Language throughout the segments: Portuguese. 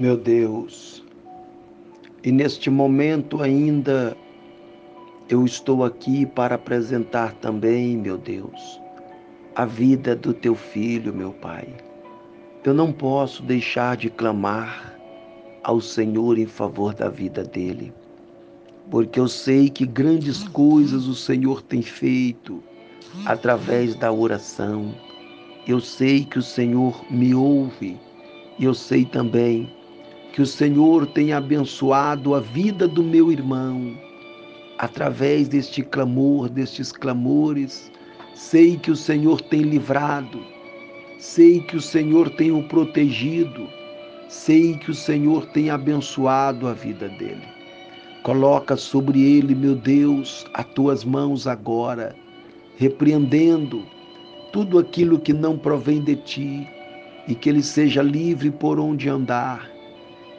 Meu Deus, e neste momento ainda eu estou aqui para apresentar também, meu Deus, a vida do teu filho, meu Pai. Eu não posso deixar de clamar ao Senhor em favor da vida dele, porque eu sei que grandes coisas o Senhor tem feito através da oração. Eu sei que o Senhor me ouve e eu sei também que o Senhor tem abençoado a vida do meu irmão através deste clamor, destes clamores. Sei que o Senhor tem livrado, sei que o Senhor tem o protegido, sei que o Senhor tem abençoado a vida dele. Coloca sobre ele, meu Deus, as tuas mãos agora, repreendendo tudo aquilo que não provém de ti e que ele seja livre por onde andar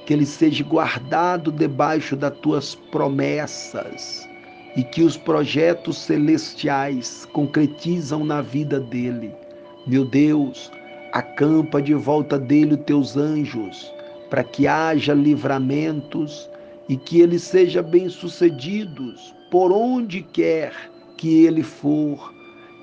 que ele seja guardado debaixo das tuas promessas e que os projetos celestiais concretizam na vida dele. Meu Deus, acampa de volta dele os teus anjos, para que haja livramentos e que ele seja bem-sucedido por onde quer que ele for,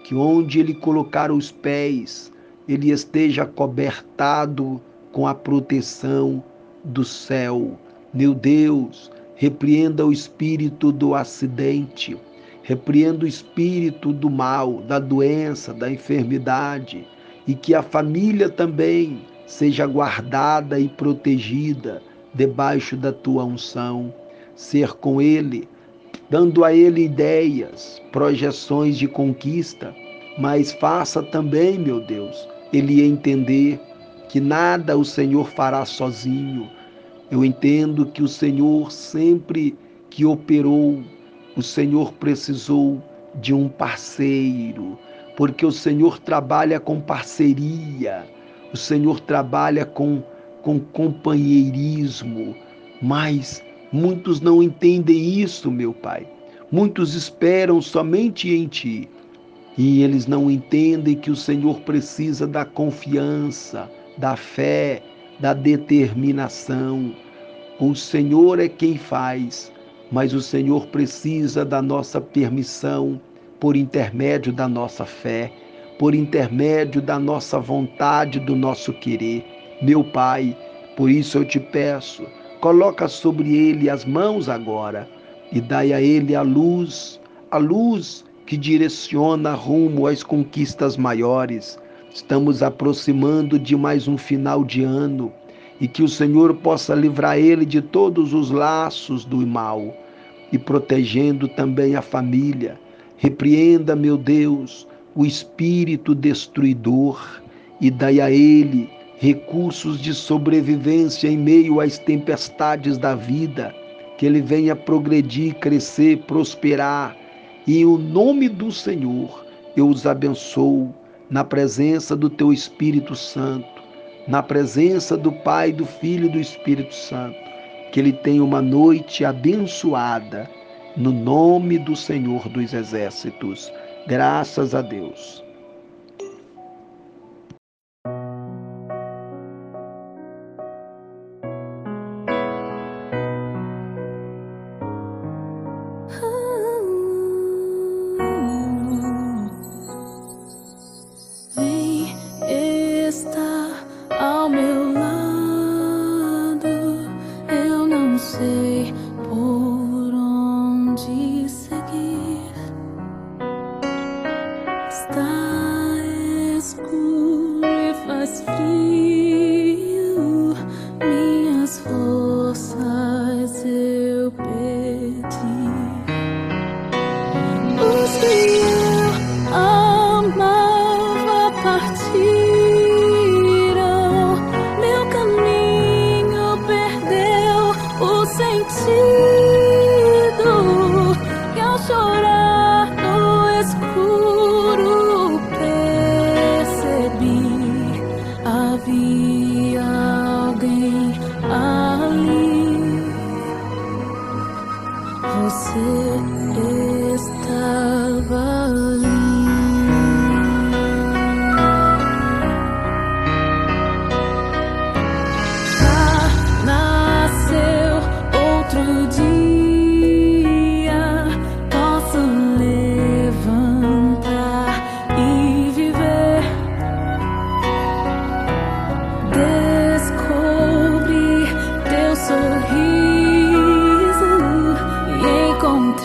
que onde ele colocar os pés, ele esteja cobertado com a proteção do céu. Meu Deus, repreenda o espírito do acidente, repreenda o espírito do mal, da doença, da enfermidade, e que a família também seja guardada e protegida debaixo da tua unção. Ser com ele, dando a ele ideias, projeções de conquista, mas faça também, meu Deus, ele entender que nada o Senhor fará sozinho. Eu entendo que o Senhor sempre que operou, o Senhor precisou de um parceiro, porque o Senhor trabalha com parceria, o Senhor trabalha com, com companheirismo, mas muitos não entendem isso, meu Pai. Muitos esperam somente em Ti e eles não entendem que o Senhor precisa da confiança, da fé, da determinação. O Senhor é quem faz, mas o Senhor precisa da nossa permissão por intermédio da nossa fé, por intermédio da nossa vontade, do nosso querer. Meu Pai, por isso eu te peço, coloca sobre ele as mãos agora e dai a ele a luz, a luz que direciona rumo às conquistas maiores Estamos aproximando de mais um final de ano e que o Senhor possa livrar ele de todos os laços do mal e protegendo também a família. Repreenda, meu Deus, o espírito destruidor e dai a ele recursos de sobrevivência em meio às tempestades da vida, que ele venha progredir, crescer, prosperar. E em o nome do Senhor eu os abençoo na presença do teu Espírito Santo, na presença do Pai, do Filho e do Espírito Santo. Que ele tenha uma noite abençoada, no nome do Senhor dos Exércitos. Graças a Deus.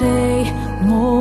泪模